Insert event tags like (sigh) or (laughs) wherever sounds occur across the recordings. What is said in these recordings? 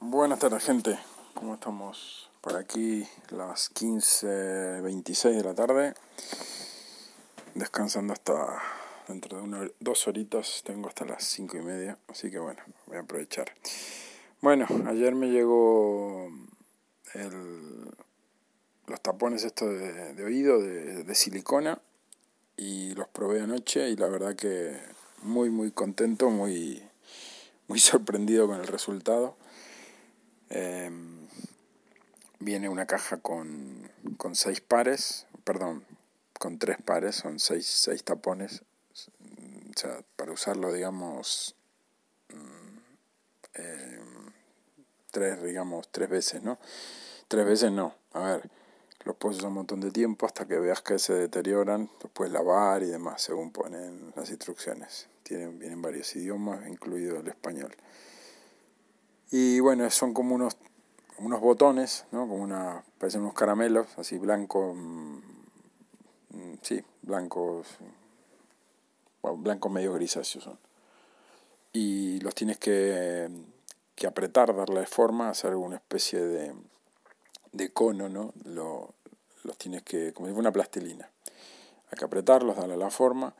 Buenas tardes, gente. ¿Cómo estamos? Por aquí las 15.26 de la tarde. Descansando hasta dentro de una, dos horitas. Tengo hasta las 5 y media. Así que bueno, voy a aprovechar. Bueno, ayer me llegó el, los tapones estos de, oído de, de silicona y los probé anoche y la verdad que muy muy contento, muy muy (laughs) sorprendido con el resultado eh, viene una caja con, con seis pares, perdón, con tres pares, son seis, seis tapones. O sea, para usarlo, digamos, eh, tres, digamos, tres veces, ¿no? Tres veces no. A ver, los puedes usar un montón de tiempo hasta que veas que se deterioran, los puedes lavar y demás, según ponen las instrucciones. Tienen, vienen varios idiomas, incluido el español. Y bueno, son como unos, unos botones, ¿no? Como una, parecen unos caramelos, así blanco, mm, mm, sí, blancos, bueno, blancos medio grisáceos son. Y los tienes que, que apretar, darle forma, hacer una especie de, de cono, ¿no? Lo, los tienes que, como si fuera una plastilina. Hay que apretarlos, darle la forma,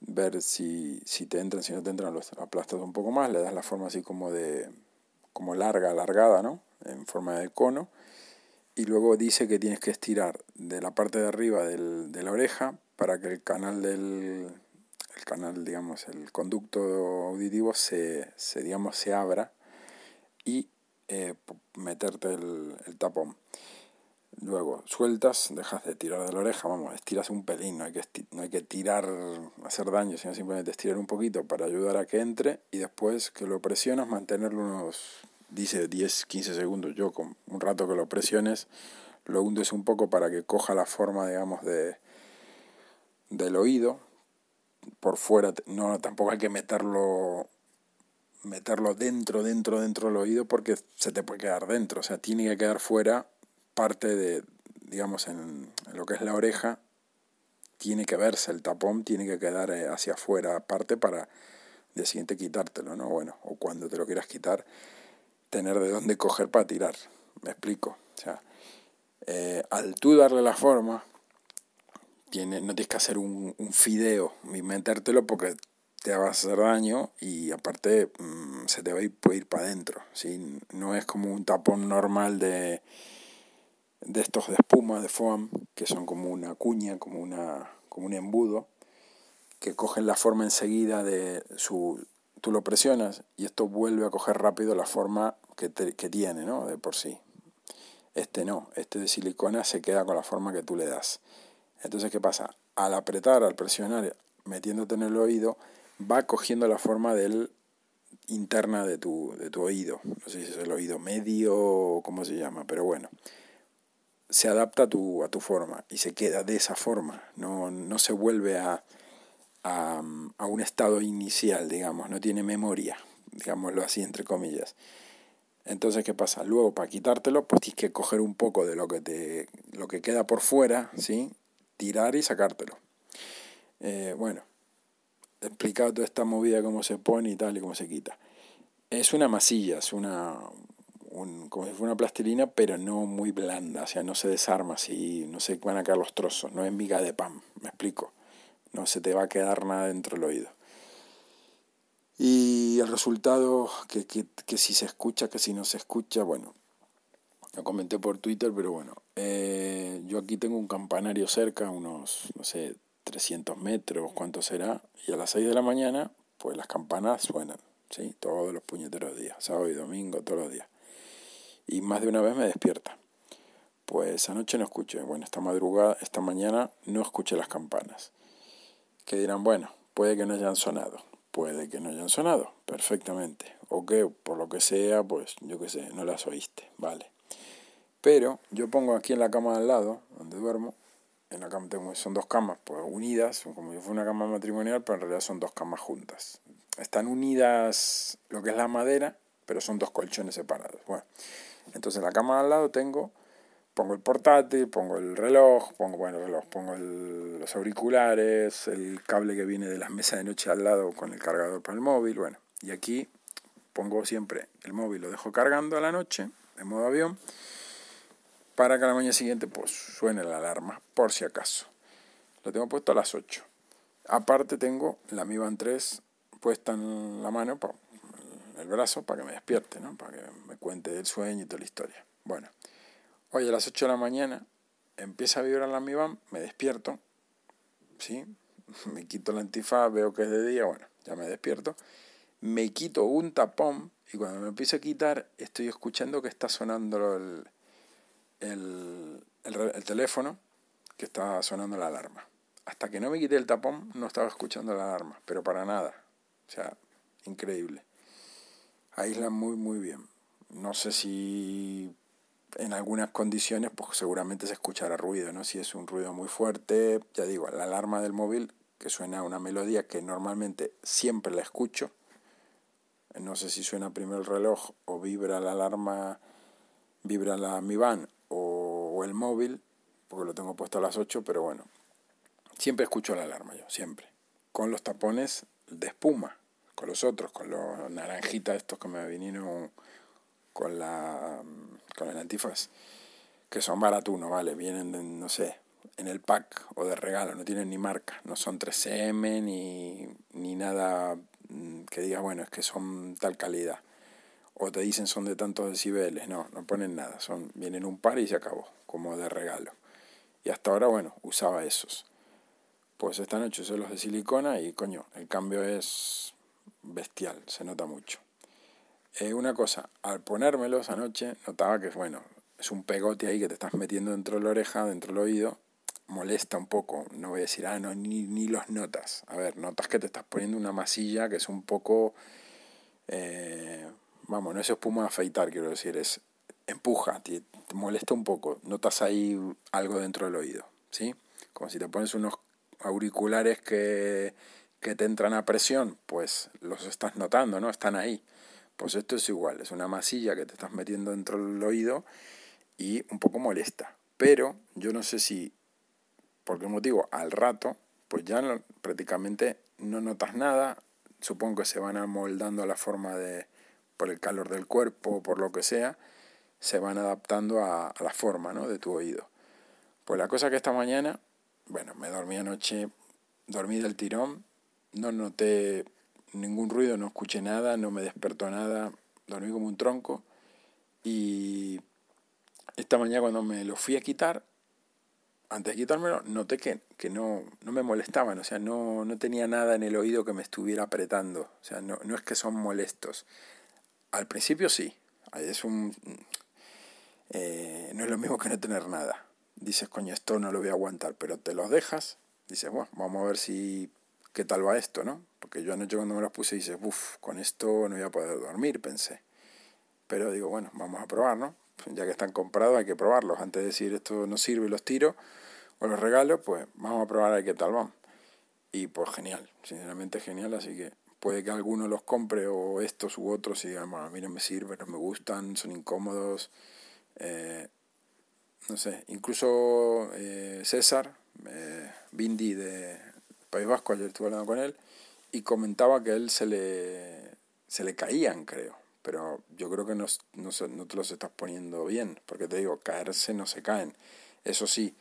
ver si, si te entran, si no te entran, los aplastas un poco más, le das la forma así como de como larga, alargada, ¿no? En forma de cono. Y luego dice que tienes que estirar de la parte de arriba del, de la oreja para que el canal del el canal, digamos, el conducto auditivo se, se digamos, se abra y eh, meterte el, el, tapón. Luego sueltas, dejas de tirar de la oreja, vamos, estiras un pelín, no hay que, no hay que tirar, hacer daño, sino simplemente estirar un poquito para ayudar a que entre y después que lo presionas, mantenerlo unos dice 10, 15 segundos. Yo con un rato que lo presiones, lo hundes un poco para que coja la forma, digamos, de del oído. Por fuera, no, tampoco hay que meterlo meterlo dentro, dentro, dentro del oído porque se te puede quedar dentro. O sea, tiene que quedar fuera parte de, digamos, en, lo que es la oreja. Tiene que verse el tapón, tiene que quedar eh, hacia afuera aparte para de siguiente quitártelo, ¿no? Bueno, o cuando te lo quieras quitar, tener de dónde coger para tirar. Me explico. O sea, eh, al tú darle la forma, tiene, no tienes que hacer un, un fideo y metértelo porque te va a hacer daño y aparte mmm, se te va a ir, puede ir para adentro. ¿sí? No es como un tapón normal de, de estos de espuma, de foam, que son como una cuña, como, una, como un embudo, que cogen la forma enseguida de su, tú lo presionas y esto vuelve a coger rápido la forma que, que tiene, ¿no? De por sí. Este no, este de silicona se queda con la forma que tú le das. Entonces, ¿qué pasa? Al apretar, al presionar, metiéndote en el oído, va cogiendo la forma del interna de tu, de tu oído. No sé si es el oído medio o cómo se llama, pero bueno. Se adapta a tu, a tu forma y se queda de esa forma. No, no se vuelve a, a, a, un estado inicial, digamos, no tiene memoria, digámoslo así, entre comillas. Entonces, ¿qué pasa? Luego, para quitártelo, pues tienes que coger un poco de lo que, te, lo que queda por fuera, ¿sí? Tirar y sacártelo. Eh, bueno, explicado toda esta movida, cómo se pone y tal, y cómo se quita. Es una masilla, es una, un, como si fuera una plastilina, pero no muy blanda, o sea, no se desarma así, no se van a caer los trozos, no es miga de pan, me explico no se te va a quedar nada dentro del oído. Y el resultado, que, que, que si se escucha, que si no se escucha, bueno, lo comenté por Twitter, pero bueno, eh, yo aquí tengo un campanario cerca, unos, no sé, 300 metros, cuánto será, y a las 6 de la mañana, pues las campanas suenan, ¿sí? Todos los puñeteros días, sábado y domingo, todos los días. Y más de una vez me despierta. Pues anoche no escuché, bueno, esta madrugada, esta mañana no escuché las campanas que dirán, bueno, puede que no hayan sonado, puede que no hayan sonado, perfectamente, o que por lo que sea, pues yo qué sé, no las oíste, vale. Pero yo pongo aquí en la cama al lado, donde duermo, en la cama tengo, son dos camas pues, unidas, como si fuera una cama matrimonial, pero en realidad son dos camas juntas. Están unidas lo que es la madera, pero son dos colchones separados. Bueno, entonces en la cama al lado tengo pongo el portátil, pongo el reloj, pongo, bueno, el pongo los auriculares, el cable que viene de la mesa de noche al lado con el cargador para el móvil, bueno, y aquí pongo siempre el móvil, lo dejo cargando a la noche, en modo avión, para que a la mañana siguiente pues suene la alarma, por si acaso. Lo tengo puesto a las 8. Aparte tengo la Mi Band 3 puesta en la mano, el brazo, para que me despierte, ¿no? para que me cuente del sueño y toda la historia. Bueno, hoy a las 8 de la mañana empieza a vibrar la Mi Band, me despierto, ¿sí? (laughs) me quito la antifaz, veo que es de día, bueno, ya me despierto, me quito un tapón y cuando me empiezo a quitar estoy escuchando que está sonando el, el, el, teléfono, que está sonando la alarma. Hasta que no me quité el tapón no estaba escuchando la alarma, pero para nada. O sea, increíble. Aíslan muy, muy bien. No sé si en algunas condiciones, pues seguramente se escuchará ruido, ¿no? Si es un ruido muy fuerte, ya digo, la alarma del móvil que suena una melodía que normalmente siempre la escucho. No sé si suena primero el reloj o vibra la alarma, vibra la Mi Band o, el móvil, porque lo tengo puesto a las 8, pero bueno, siempre escucho la alarma yo, siempre. Con los tapones de espuma, con los otros, con los naranjitas estos que me vinieron con la con el antifaz, que son baratunos, ¿vale? Vienen de, no sé, en el pack o de regalo, no tienen ni marca, no son 3M ni, ni nada mm, que diga, bueno, es que son tal calidad. O te dicen son de tantos decibeles, no, no ponen nada, son, vienen un par y se acabó, como de regalo. Y hasta ahora, bueno, usaba esos. Pues esta noche son los de silicona y coño, el cambio es bestial, se nota mucho. Eh, una cosa, al ponérmelos anoche, notaba que, bueno, es un pegote ahí que te estás metiendo dentro de la oreja, dentro del oído, molesta un poco. No voy a decir, ah, no, ni, ni los notas. A ver, notas que te estás poniendo una masilla que es un poco. Eh, vamos, no es espuma de afeitar, quiero decir, es empuja, te, molesta un poco. Notas ahí algo dentro del oído, ¿sí? Como si te pones unos auriculares que, que te entran a presión, pues los estás notando, ¿no? Están ahí. Pues esto es igual, es una masilla que te estás metiendo dentro del oído y un poco molesta. Pero yo no sé si por qué motivo, al rato, pues ya prácticamente no notas nada, supongo que se van amoldando a la forma de, por el calor del cuerpo, por lo que sea, se van adaptando a, la forma ¿no? de tu oído. Pues la cosa que esta mañana, bueno, me dormí anoche, dormí del tirón, no noté ningún ruido, no escuché nada, no me despertó nada, dormí como un tronco y esta mañana cuando me lo fui a quitar, antes de quitármelo, noté que, que no, no me molestaban, o sea, no, no tenía nada en el oído que me estuviera apretando, o sea, no, no es que son molestos. Al principio sí, es un... Eh, no es lo mismo que no tener nada. Dices, coño, esto no lo voy a aguantar, pero te los dejas, dices, bueno, vamos a ver si qué tal va esto, ¿no? Porque yo anoche cuando me los puse dices, uff, con esto no voy a poder dormir, pensé. Pero digo, bueno, vamos a probar, ¿no? ya que están comprados hay que probarlos. Antes de decir esto no sirve los tiro o los regalo, pues vamos a probar a ver qué tal van. Y pues genial, sinceramente genial, así que puede que alguno los compre o estos u otros y digan, bueno, a mí no me sirven, no me gustan, son incómodos. Eh, no sé, incluso eh, César, eh, Bindi de País Vasco, ayer estuve hablando con él, y comentaba que a él se le, se le caían, creo pero yo creo que no, no, no te los estás poniendo bien, porque te digo, caerse no se caen. Eso sí,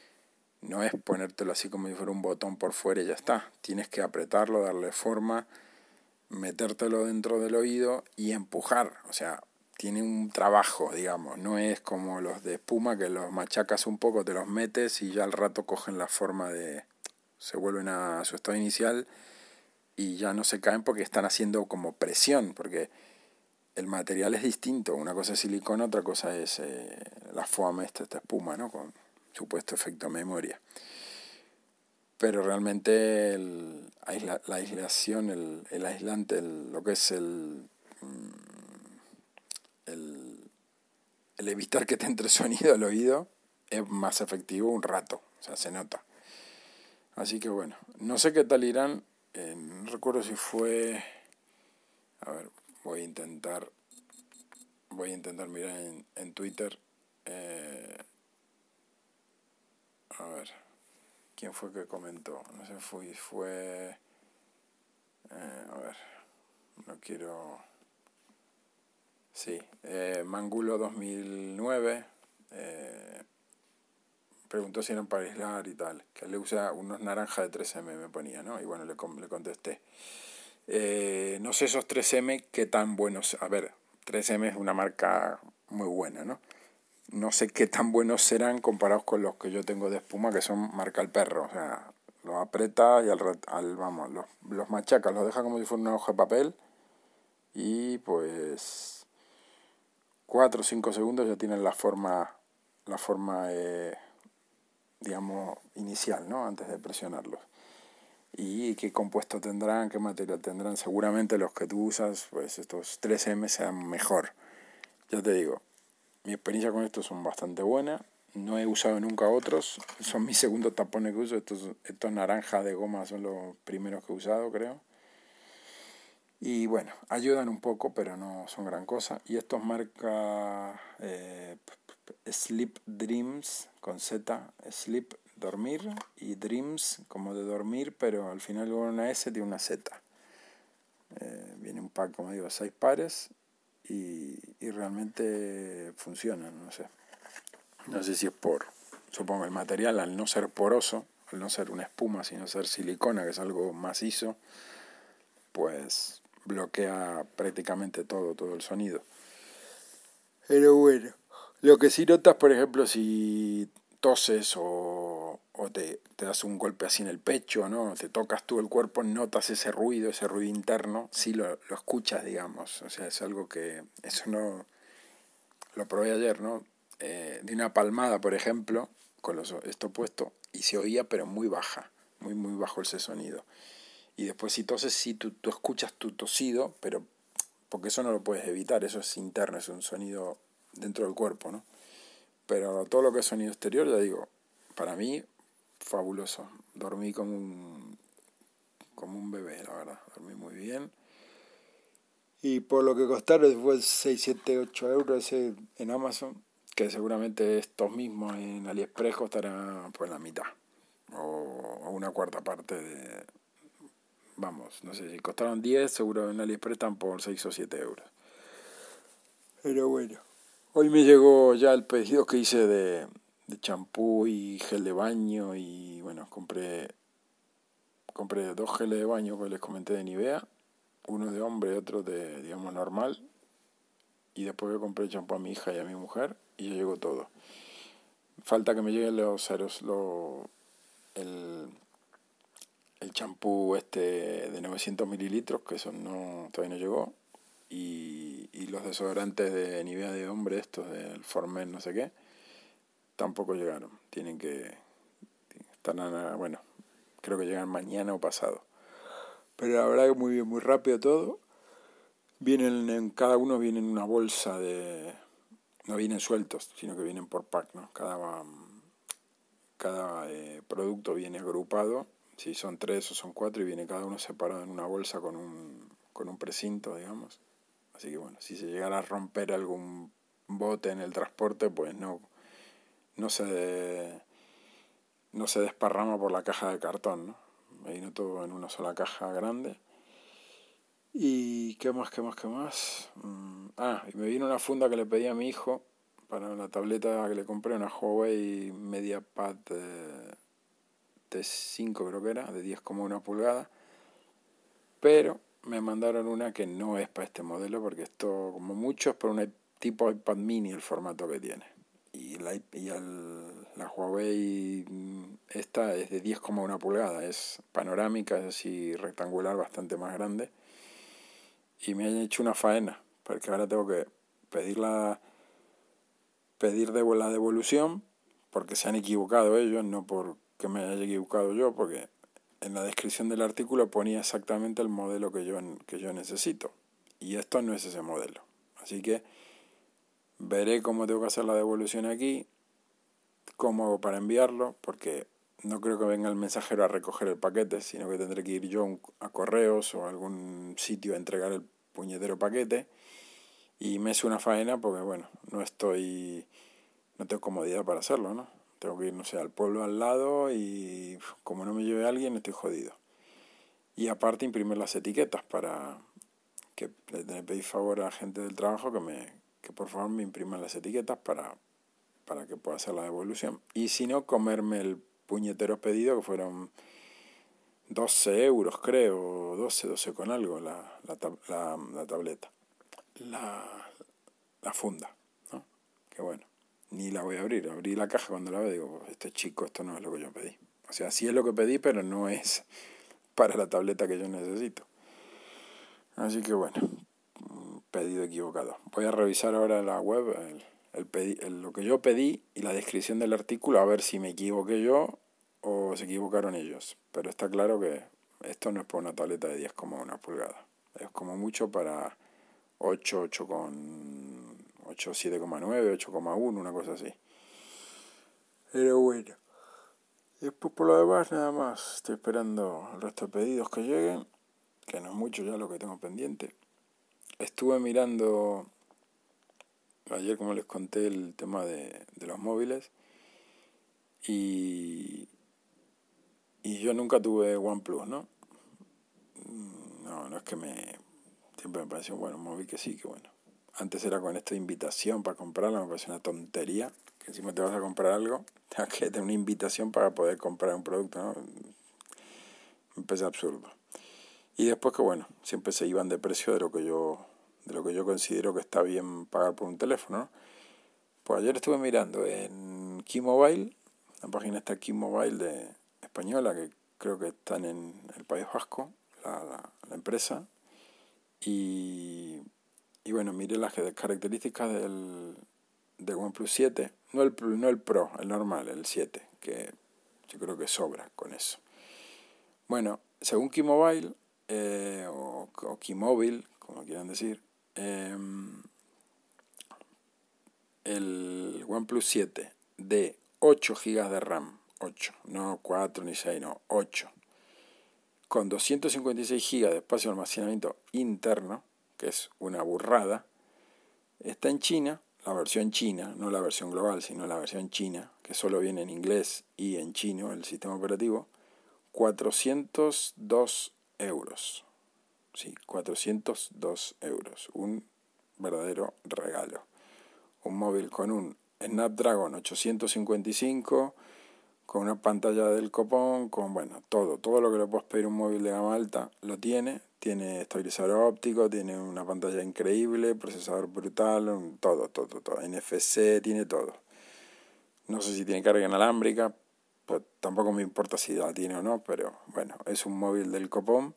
no es ponértelo así como si fuera un botón por fuera y ya está. Tienes que apretarlo, darle forma, metértelo dentro del oído y empujar. O sea, tiene un trabajo, digamos. No es como los de espuma que los machacas un poco, te los metes y ya al rato cogen la forma de... se vuelven a su estado inicial y ya no se caen porque están haciendo como presión, porque el material es distinto. Una cosa es silicona, otra cosa es eh, la foam, esta, esta espuma, ¿no? Con supuesto efecto memoria. Pero realmente el, la aislación, el, el aislante, lo que es el, mm, el, el evitar que te entre (laughs) sonido al oído es más efectivo un rato, o sea, se nota. Así que bueno, no sé qué tal irán, eh, no recuerdo si fue, a ver, voy a intentar voy a intentar mirar en, en Twitter eh, a ver quién fue que comentó no sé fue fue eh, a ver no quiero Sí, eh, Mangulo 2009 eh, preguntó si eran para aislar y tal, que le usa unos naranjas de 3M, me ponía, ¿no? Y bueno, le, le contesté. Eh, no sé esos 3M qué tan buenos, a ver, 3M es una marca muy buena, ¿no? No sé qué tan buenos serán comparados con los que yo tengo de espuma, que son marca el perro, o sea, los aprieta y al, al vamos, los, los machaca, los deja como si fuera una hoja de papel y pues 4 o 5 segundos ya tienen la forma, la forma eh, digamos, inicial, ¿no? Antes de presionarlos. ¿Y qué compuesto tendrán? ¿Qué material tendrán? Seguramente los que tú usas, pues estos 3M sean mejor. Ya te digo, mi experiencia con estos son bastante buena. No he usado nunca otros. Son mis (laughs) segundos tapones que uso. Estos, estos naranjas de goma son los primeros que he usado, creo. Y bueno, ayudan un poco, pero no son gran cosa. Y estos marca eh, Sleep Dreams con Z, Sleep, dormir, y Dreams como de dormir, pero al final con una S tiene una Z. Eh, viene un pack, como digo, seis pares y, y realmente funcionan, no sé. No sé si es por, supongo el material al no ser poroso, al no ser una espuma, sino ser silicona, que es algo macizo, pues bloquea prácticamente todo, todo el sonido. Pero bueno, lo que sí notas, por ejemplo, si toses o, te, das un golpe así en el pecho, ¿no? Te tocas tú el cuerpo, notas ese ruido, ese ruido interno, sí lo, lo escuchas, digamos. O sea, es algo que, eso no, lo probé ayer, ¿no? Eh, de una palmada, por ejemplo, con los, esto puesto, y se oía, pero muy baja, muy, muy bajo ese sonido. Y después si toses, sí, tú, tú escuchas tu tosido, pero porque eso no lo puedes evitar, eso es interno, es un sonido dentro del cuerpo, ¿no? Pero todo lo que es sonido exterior, ya digo, para mí, fabuloso. Dormí como un, como un bebé, la verdad. Dormí muy bien. Y por lo que costaron fue 6, 7, 8 euros en Amazon, que seguramente estos mismos en AliExpress costarán pues la mitad o una cuarta parte de, vamos, no sé si costaron 10, seguro en AliExpress están por 6 o 7 euros. Pero bueno, hoy me llegó ya el pedido que hice de champú y gel de baño y bueno, compré compré dos geles de baño que les comenté de Nivea, uno de hombre y otro de, digamos, normal. Y después compré champú a mi hija y a mi mujer y ya llegó todo. Falta que me lleguen los, ceros, los el, el champú este de 900 mililitros, que eso no, todavía no llegó, y, y los desodorantes de Nivea de hombre, estos del Formen no sé qué, tampoco llegaron. Tienen que, están, bueno, creo que llegan mañana o pasado. Pero la verdad que muy bien, muy rápido todo. Vienen en, cada uno viene en una bolsa de, no vienen sueltos, sino que vienen por pack, ¿no? Cada, cada eh, producto viene agrupado si son tres o son cuatro y viene cada uno separado en una bolsa con un, con un precinto, digamos. Así que bueno, si se llegara a romper algún bote en el transporte, pues no, no se, no se desparrama por la caja de cartón, ¿no? Me vino todo en una sola caja grande. ¿Y qué más, qué más, qué más? Mm, ah, y me vino una funda que le pedí a mi hijo para la tableta que le compré, una Huawei MediaPad eh, T5 creo que era, de 10,1 pulgadas, pero me mandaron una que no es para este modelo porque esto como mucho es para un tipo iPad mini el formato que tiene. Y la, y el, la Huawei esta es de 10,1 pulgadas, es panorámica, es así rectangular, bastante más grande. Y me han hecho una faena, porque ahora tengo que pedir la, pedir de la devolución, porque se han equivocado ellos, no por que me haya equivocado yo, porque en la descripción del artículo ponía exactamente el modelo que yo, que yo necesito. Y esto no es ese modelo. Así que veré cómo tengo que hacer la devolución aquí, cómo hago para enviarlo, porque no creo que venga el mensajero a recoger el paquete, sino que tendré que ir yo a correos o algún sitio a entregar el puñetero paquete. Y me es una faena porque, bueno, no estoy, no tengo comodidad para hacerlo, ¿no? Tengo que ir, no sé, al pueblo al lado y como no me lleve alguien estoy jodido. Y aparte imprimir las etiquetas para que le pedí favor a la gente del trabajo que me que por favor me impriman las etiquetas para, para que pueda hacer la devolución. Y si no, comerme el puñetero pedido, que fueron 12 euros, creo, 12, 12 con algo, la, la, la, tableta, la, la funda, ¿no? Que bueno, ni la voy a abrir. Abrí la caja cuando la veo digo, este chico, esto no es lo que yo pedí. O sea, sí es lo que pedí, pero no es (laughs) para la tableta que yo necesito. Así que bueno, pedido equivocado. Voy a revisar ahora la web el, el, lo que yo pedí y la descripción del artículo a ver si me equivoqué yo o se equivocaron ellos. Pero está claro que esto no es para una tableta de 10,1 pulgadas. Es como mucho para 8, 8 con 8, 7,9, 8,1, una cosa así. Pero bueno. Después por lo demás nada más. Estoy esperando el resto de pedidos que lleguen. Que no es mucho ya lo que tengo pendiente. Estuve mirando ayer, como les conté, el tema de, de los móviles. Y, y yo nunca tuve OnePlus, ¿no? Mm, no, no es que me... Siempre me pareció, bueno, un móvil que sí, que bueno. Antes era con esta invitación para comprarla, me pareció una tontería. Que encima te vas a comprar algo, (laughs) tengas que tener una invitación para poder comprar un producto, ¿no? Me parece absurdo. Y después que bueno, siempre se iban de precio de lo que yo, de lo que yo considero que está bien pagar por un teléfono. ¿no? Pues ayer estuve mirando en Keymobile, la página está Keymobile de española, que creo que están en el País Vasco, la, la, empresa. Y, y, bueno, miré las características del, del OnePlus 7, no el, no el Pro, el normal, el 7, que yo creo que sobra con eso. Bueno, según Keymobile, eh, o, o Keymobile, como quieran decir, eh, el OnePlus 7 de 8 GB de RAM, 8, no 4 ni 6, no, 8, con 256 GB de espacio de almacenamiento interno, que es una burrada, está en China, la versión china, no la versión global, sino la versión china, que solo viene en inglés y en chino el sistema operativo, 402 euros. Sí, 402 euros. Un verdadero regalo. Un móvil con un Snapdragon 855, con una pantalla del copón, con, bueno, todo. Todo lo que le puedes pedir un móvil de gama alta lo tiene. Tiene estabilizador óptico, tiene una pantalla increíble, procesador brutal, todo, todo, todo. NFC, tiene todo. No sé si tiene carga inalámbrica, pues tampoco me importa si la tiene o no, pero bueno, es un móvil del copón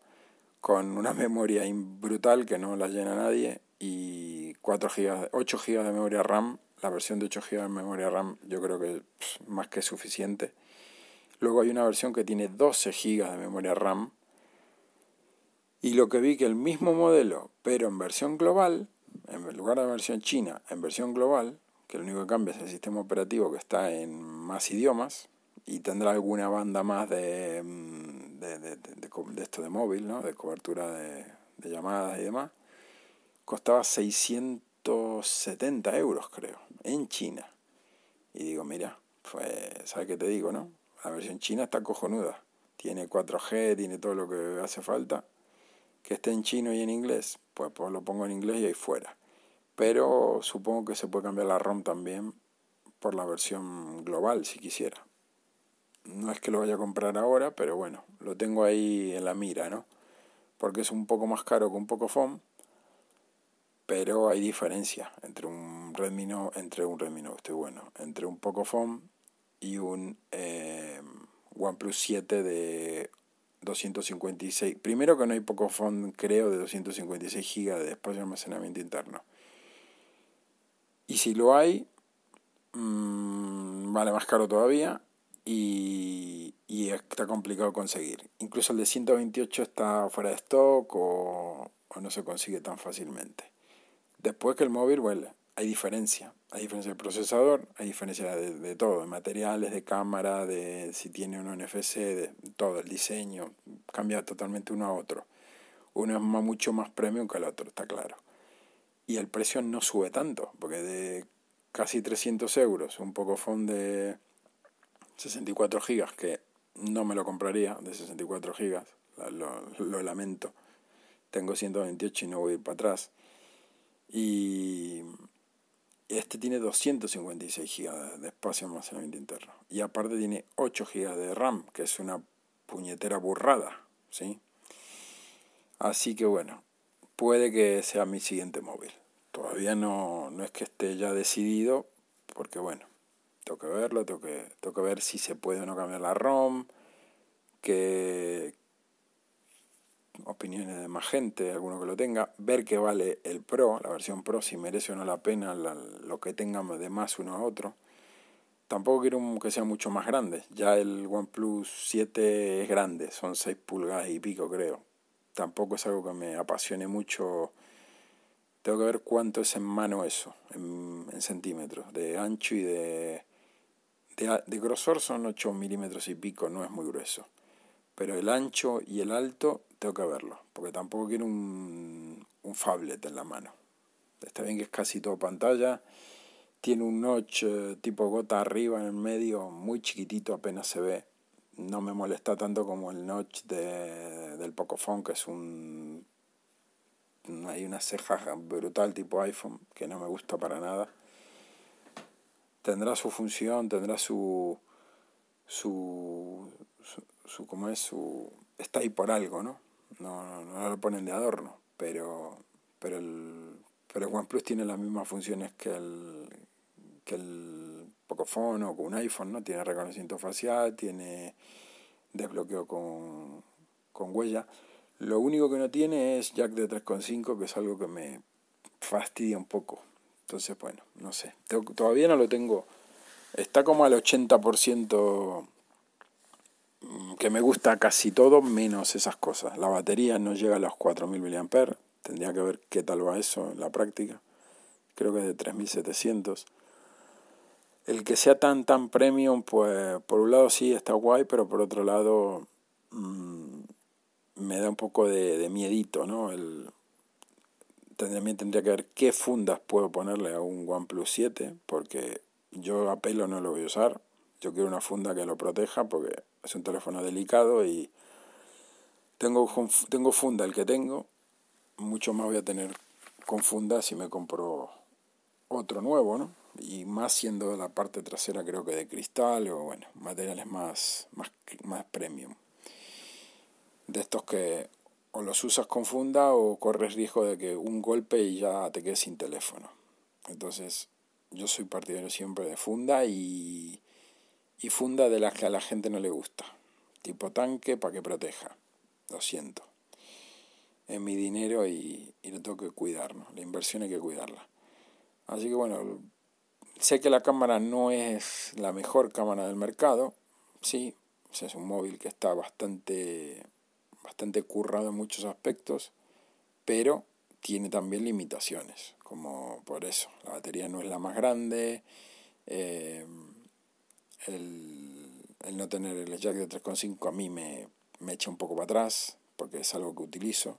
con una (laughs) memoria brutal que no la llena nadie y 4 GB, 8 GB de memoria RAM. La versión de 8 GB de memoria RAM yo creo que es más que suficiente. Luego hay una versión que tiene 12 GB de memoria RAM. Y lo que vi que el mismo modelo, pero en versión global, en lugar de versión china, en versión global, que lo único que cambia es el sistema operativo que está en más idiomas, y tendrá alguna banda más de, mm, de, de, de esto de móvil, ¿no? de cobertura de, llamadas y demás, costaba 670 euros, creo, en China. Y digo, mira, pues, ¿sabes qué te digo, no? La versión china está cojonuda. Tiene 4G, tiene todo lo que hace falta. Que esté en chino y en inglés, pues, pues lo pongo en inglés y ahí fuera. Pero supongo que se puede cambiar la ROM también por la versión global, si quisiera no es que lo vaya a comprar ahora, pero bueno, lo tengo ahí en la mira, ¿no? Porque es un poco más caro que un Pocophone, pero hay diferencia entre un Redmi Note, entre un Redmi Note, estoy bueno, entre un Pocophone y un eh, OnePlus 7 de 256. Primero que no hay Pocophone, creo, de 256 GB de espacio de almacenamiento interno. Y si lo hay, mmm, vale más caro todavía y, y está complicado conseguir. Incluso el de 128 está fuera de stock o, o no se consigue tan fácilmente. Después que el móvil, bueno, hay diferencia. Hay diferencia de procesador, hay diferencia de, de, todo, de materiales, de cámara, de si tiene un NFC, de todo, el diseño, cambia totalmente uno a otro. Uno es más, mucho más premium que el otro, está claro. Y el precio no sube tanto, porque de casi 300 euros, un poco de 64 gigas, que no me lo compraría de 64 gigas, lo, lo lamento. tengo 128 y no voy a ir para atrás. Y este tiene 256 GB de espacio almacenamiento interno. Y aparte tiene 8 GB de RAM, que es una puñetera burrada, ¿sí? Así que bueno, puede que sea mi siguiente móvil. Todavía no, no es que esté ya decidido, porque bueno, tengo que verlo, tengo que ver si se puede o no cambiar la ROM, qué opiniones de más gente, alguno que lo tenga, ver qué vale el Pro, la versión Pro, si merece o no la pena lo que tenga de más uno a otro. Tampoco quiero que sea mucho más grande, ya el OnePlus 7 es grande, son 6 pulgadas y pico creo. Tampoco es algo que me apasione mucho tengo que ver cuánto es en mano eso, en, centímetros, de ancho y de, de, grosor son 8 milímetros y pico, no es muy grueso. Pero el ancho y el alto tengo que verlo, porque tampoco quiero un, un phablet en la mano. Está bien que es casi todo pantalla, tiene un notch eh, tipo gota arriba en el medio, muy chiquitito, apenas se ve. No me molesta tanto como el notch de, del Pocophone, que es un hay una ceja brutal tipo iPhone que no me gusta para nada. Tendrá su función, tendrá su, su, su, ¿cómo es? Su, está ahí por algo, ¿no? No, no, lo ponen de adorno, pero, pero, el, pero el OnePlus tiene las mismas funciones que el, que el Pocophone o con un iPhone, ¿no? Tiene reconocimiento facial, tiene desbloqueo con, con huella. Lo único que no tiene es jack de 3.5, que es algo que me fastidia un poco. Entonces, bueno, no sé. Todavía no lo tengo. Está como al 80% mm, que me gusta casi todo, menos esas cosas. La batería no llega a los 4.000 mAh. Tendría que ver qué tal va eso en la práctica. Creo que es de 3.700. El que sea tan, tan premium, pues por un lado sí está guay, pero por otro lado... Mmm, me da un poco de, de miedito, ¿no? El, también tendría que ver qué fundas puedo ponerle a un OnePlus 7, porque yo a pelo no lo voy a usar. Yo quiero una funda que lo proteja porque es un teléfono delicado y tengo, tengo funda el que tengo. Mucho más voy a tener con funda si me compro otro nuevo, ¿no? Y más siendo la parte trasera creo que de cristal o bueno, materiales más, más, más premium de estos que o los usas con funda o corres riesgo de que un golpe y ya te quedes sin teléfono. Entonces, yo soy partidario siempre de funda y, y funda de las que a la gente no le gusta. Tipo tanque para que proteja. Lo siento. Es mi dinero y, y lo tengo que cuidar. La inversión hay que cuidarla. Así que bueno, sé que la cámara no es la mejor cámara del mercado. Sí, es un móvil que está bastante bastante currado en muchos aspectos, pero tiene también limitaciones, como por eso, la batería no es la más grande, eh, el, el, no tener el jack de 3.5 a mí me, me echa un poco para atrás, porque es algo que utilizo,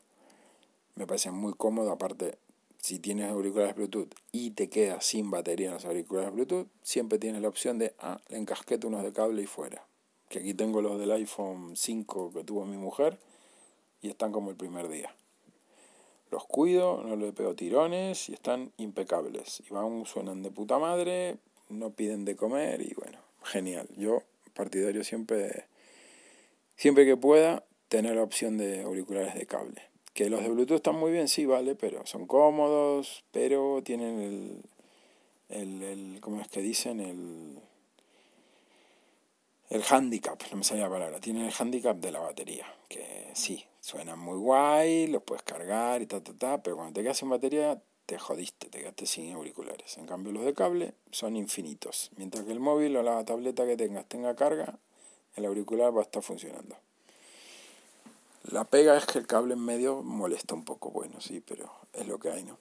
me parece muy cómodo, aparte si tienes auriculares Bluetooth y te quedas sin batería en los auriculares Bluetooth, siempre tienes la opción de, ah, le encasqueto unos de cable y fuera. Que aquí tengo los del iPhone 5 que tuvo mi mujer, y están como el primer día. Los cuido, no les pego tirones y están impecables. Y van, suenan de puta madre, no piden de comer y bueno, genial. Yo, partidario siempre, siempre que pueda, tener la opción de auriculares de cable. Que los de Bluetooth están muy bien, sí, vale, pero son cómodos, pero tienen el, el, el ¿cómo es que dicen? El, el handicap, no me salía la palabra, tienen el handicap de la batería, que sí, suenan muy guay, los puedes cargar y ta, ta, ta, pero cuando te quedas sin batería te jodiste, te quedaste sin auriculares. En cambio los de cable son infinitos. Mientras que el móvil o la tableta que tengas tenga carga, el auricular va a estar funcionando. La pega es que el cable en medio molesta un poco, bueno, sí, pero es lo que hay, ¿no?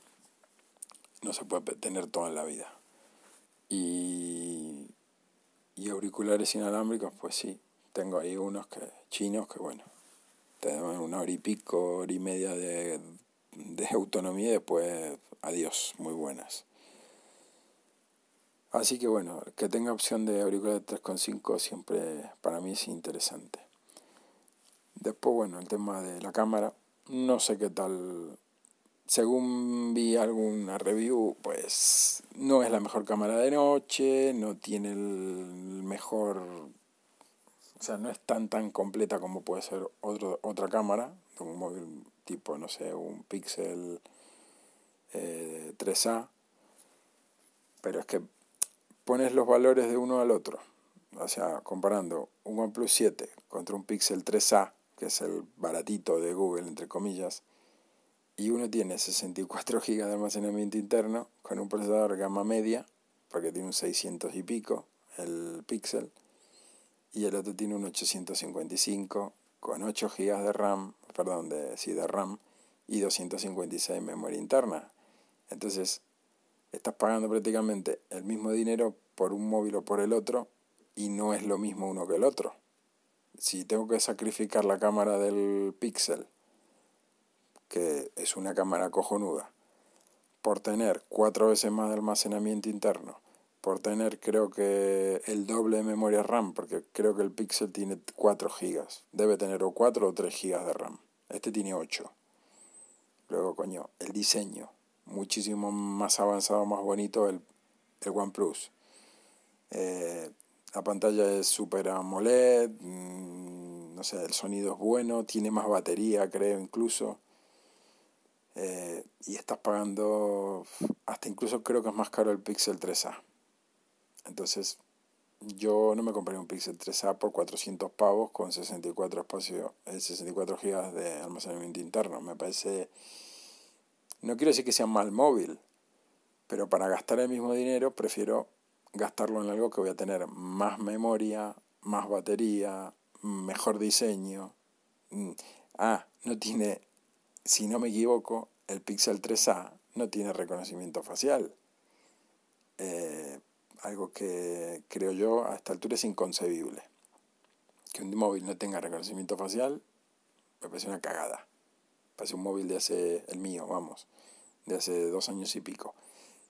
No se puede tener toda la vida. Y y auriculares inalámbricos, pues sí, tengo ahí unos que chinos que bueno, te dan una hora y pico, hora y media de, de autonomía y después adiós, muy buenas. Así que bueno, que tenga opción de auriculares 3.5 siempre para mí es interesante. Después, bueno, el tema de la cámara, no sé qué tal. Según vi alguna review, pues no es la mejor cámara de noche, no tiene el mejor... O sea, no es tan tan completa como puede ser otro, otra cámara, de un móvil tipo, no sé, un Pixel 3A. Eh, Pero es que pones los valores de uno al otro. O sea, comparando un OnePlus 7 contra un Pixel 3A, que es el baratito de Google, entre comillas, y uno tiene 64 (laughs) GB de almacenamiento interno con un procesador gama media, porque tiene un 600 y pico, el Pixel, y el otro tiene un 855 con 8 GB de RAM, perdón, de, sí, RAM y 256 memoria interna. Entonces, estás pagando prácticamente el mismo dinero por un móvil o por el otro y no es lo mismo uno que el otro. Si tengo que sacrificar la cámara del Pixel, que es una cámara cojonuda, por tener cuatro veces más de almacenamiento interno, por tener creo que el doble de memoria RAM, porque creo que el Pixel tiene 4 GB, debe tener o 4 o 3 GB de RAM, este tiene 8. Luego, coño, el diseño, muchísimo más avanzado, más bonito el, el OnePlus. Eh, la pantalla es super AMOLED, mm, no sé, el sonido es bueno, tiene más batería, creo, incluso. Eh, y estás pagando, hasta incluso creo que es más caro el Pixel 3A. Entonces, yo no me compré un Pixel 3A por 400 pavos con 64 espacio, 64 GB de almacenamiento interno. Me parece no quiero decir que sea mal móvil, pero para gastar el mismo dinero prefiero gastarlo en algo que voy a tener más memoria, más batería, mejor diseño. Mm, ah, no tiene, si no me equivoco, el Pixel 3A no tiene reconocimiento facial. Eh, algo que creo yo a esta altura es inconcebible. Que un móvil no tenga reconocimiento facial me parece una cagada. Parece un móvil de hace, el mío, vamos, de hace dos años y pico.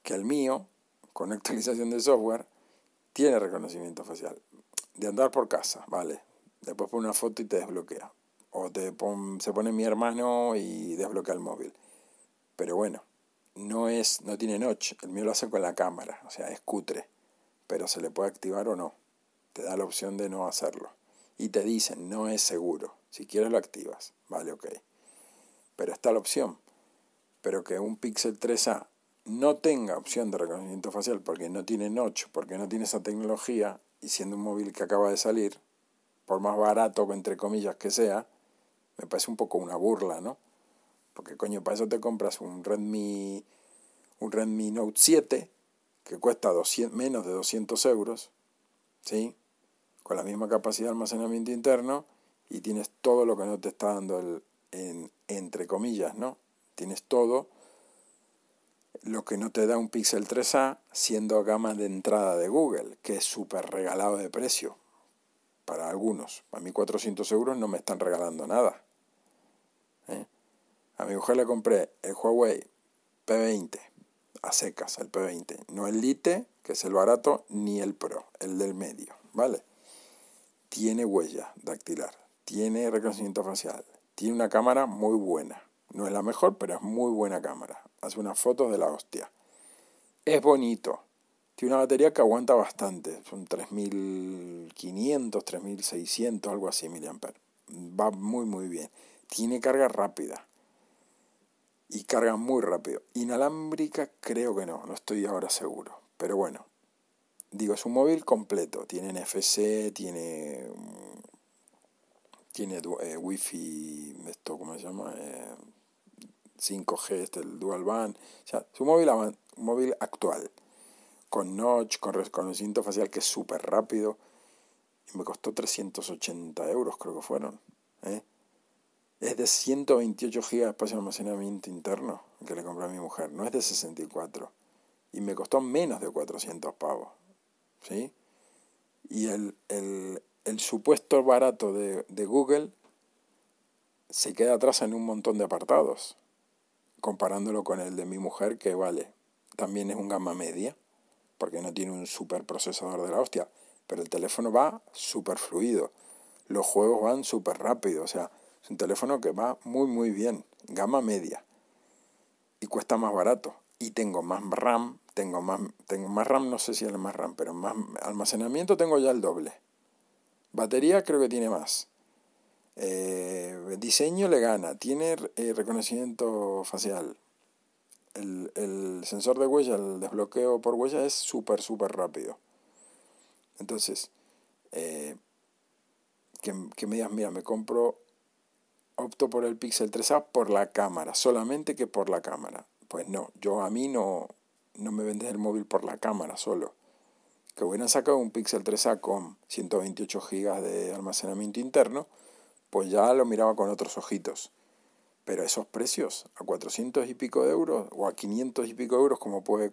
Que el mío, con actualización de software, tiene reconocimiento facial. De andar por casa, vale. Después pone una foto y te desbloquea. O te se pone mi hermano y desbloquea el móvil. Pero bueno, no es, no tiene notch. El mío lo hace con la cámara, o sea, es cutre. Pero se le puede activar o no. Te da la opción de no hacerlo. Y te dicen, no es seguro. Si quieres lo activas. Vale, ok pero está la opción. Pero que un Pixel 3A no tenga opción de reconocimiento facial porque no tiene notch, porque no tiene esa tecnología, y siendo un móvil que acaba de salir, por más barato, entre comillas, que sea, me parece un poco una burla, ¿no? Porque coño, para eso te compras un Redmi, un Redmi Note 7, que cuesta 200, menos de 200 euros, ¿sí? Con la misma capacidad de almacenamiento interno, y tienes todo lo que no te está dando el, en, entre comillas, ¿no? Tienes todo lo que no te da un Pixel 3A siendo gama de entrada de Google, que es súper regalado de precio para algunos. A mí 400 euros no me están regalando nada. ¿eh? A mi mujer le compré el Huawei P20 a secas, el P20. No el Lite, que es el barato, ni el Pro, el del medio, ¿vale? Tiene huella dactilar, tiene reconocimiento facial, tiene una cámara muy buena. No es la mejor, pero es muy buena cámara. Hace unas fotos de la hostia. Es bonito. Tiene una batería que aguanta bastante. Son 3500, 3600, algo así miliamperes. Va muy, muy bien. Tiene carga rápida. Y carga muy rápido. Inalámbrica creo que no. No estoy ahora seguro. Pero bueno. Digo, es un móvil completo. Tiene NFC, tiene tiene eh, wifi, esto, ¿cómo se llama? 5G, eh, este, el dual band. O sea, es un móvil, móvil actual, con notch, con reconocimiento facial que es súper rápido. Y me costó 380 euros, creo que fueron. ¿eh? Es de 128 GB de espacio de almacenamiento interno que le compré a mi mujer, no es de 64. Y me costó menos de 400 pavos. ¿Sí? Y el, el, el supuesto barato de, Google se queda atrás en un montón de apartados, comparándolo con el de mi mujer, que vale, también es un gama media, porque no tiene un super procesador de la hostia, pero el teléfono va súper fluido, los juegos van súper rápido, o sea, Es un teléfono que va muy muy bien, gama media. Y cuesta más barato. Y tengo más RAM, tengo más, tengo más RAM, no sé si es más RAM, pero más almacenamiento tengo ya el doble. Batería creo que tiene más. Eh, diseño le gana, tiene eh, reconocimiento facial. El, el, sensor de huella, el desbloqueo por huella es súper, súper rápido. Entonces, eh, que, que, me digas, mira, me compro, opto por el Pixel 3A por la cámara, solamente que por la cámara. Pues no, yo a mí no, no me vendes el móvil por la cámara solo. Que hubieran sacado un Pixel 3A con 128 GB de almacenamiento interno, pues ya lo miraba con otros ojitos. Pero esos precios, a 400 y pico de euros o a 500 y pico de euros, como puede,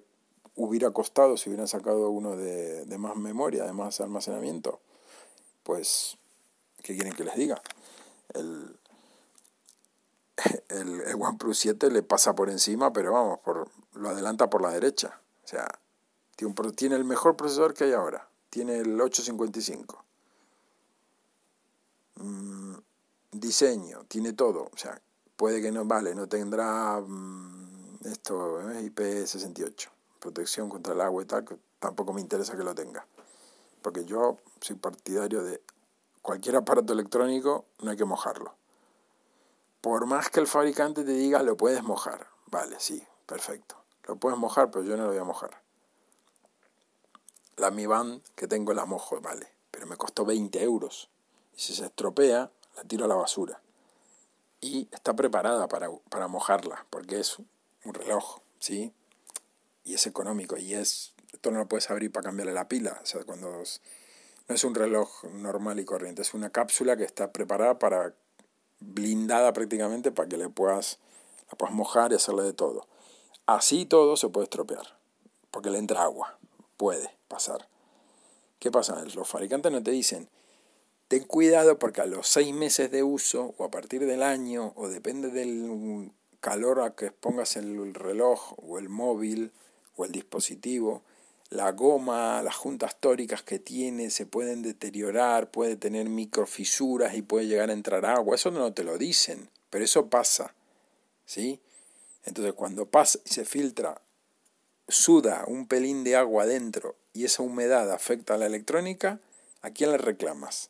hubiera costado si hubieran sacado uno de, de más memoria, de más almacenamiento, pues, ¿qué quieren que les diga? El, el, el, OnePlus 7 le pasa por encima, pero vamos, por, lo adelanta por la derecha. O sea, tiene, un, tiene el mejor procesador que hay ahora. Tiene el 855. Mm, diseño, tiene todo. O sea, puede que no, vale, no tendrá mm, esto, eh, IP68, protección contra el agua y tal, que tampoco me interesa que lo tenga. Porque yo soy partidario de cualquier aparato electrónico, no hay que mojarlo. Por más que el fabricante te diga, lo puedes mojar. Vale, sí, perfecto. Lo puedes mojar, pero yo no lo voy a mojar. La Mi Band que tengo la mojo, vale, pero me costó 20 euros. Y si se estropea, la tiro a la basura. Y está preparada para, para mojarla, porque es un reloj, ¿sí? Y es económico, y es... Esto no lo puedes abrir para cambiarle la pila. O sea, cuando... No es un reloj normal y corriente, es una cápsula que está preparada para blindada prácticamente para que le puedas, la puedas mojar y hacerle de todo. Así todo se puede estropear, porque le entra agua, puede pasar. ¿Qué pasa? Los fabricantes no te dicen, ten cuidado porque a los seis meses de uso o a partir del año o depende del calor a que pongas el reloj o el móvil o el dispositivo, la goma, las juntas tóricas que tiene se pueden deteriorar, puede tener microfisuras y puede llegar a entrar agua. Eso no te lo dicen, pero eso pasa. ¿Sí? Entonces cuando pasa y se filtra, suda un pelín de agua adentro y esa humedad afecta a la electrónica, ¿a quién le reclamas?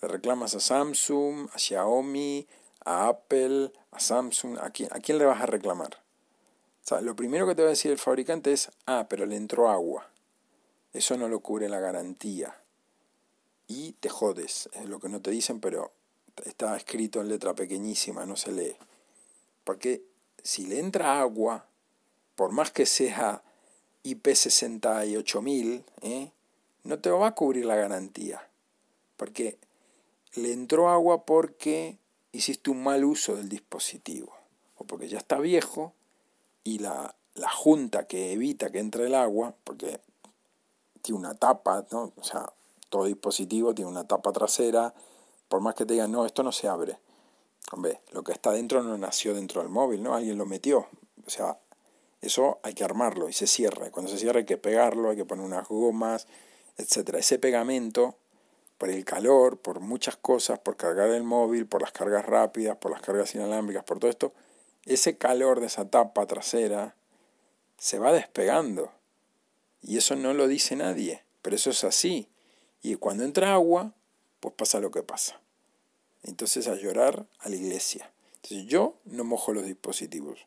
Le reclamas a Samsung, a Xiaomi, a Apple, a Samsung, ¿a quién, a quién le vas a reclamar? Lo primero que te va a decir el fabricante es, ah, pero le entró agua. Eso no lo cubre la garantía. Y te jodes. Es lo que no te dicen, pero está escrito en letra pequeñísima, no se lee. Porque si le entra agua, por más que sea IP68000, ¿eh? no te va a cubrir la garantía. Porque le entró agua porque hiciste un mal uso del dispositivo. O porque ya está viejo y la, la junta que evita que entre el agua, porque tiene una tapa, ¿no? o sea, todo dispositivo tiene una tapa trasera, por más que te digan, no, esto no se abre. Hombre, lo que está dentro no nació dentro del móvil, ¿no? Alguien lo metió. O sea, eso hay que armarlo y se cierra. Cuando se cierra hay que pegarlo, hay que poner unas gomas, etc. Ese pegamento, por el calor, por muchas cosas, por cargar el móvil, por las cargas rápidas, por las cargas inalámbricas, por todo esto, ese calor de esa tapa trasera se va despegando. Y eso no lo dice nadie, pero eso es así. Y cuando entra agua, pues pasa lo que pasa. Entonces a llorar a la iglesia. Entonces yo no mojo los dispositivos.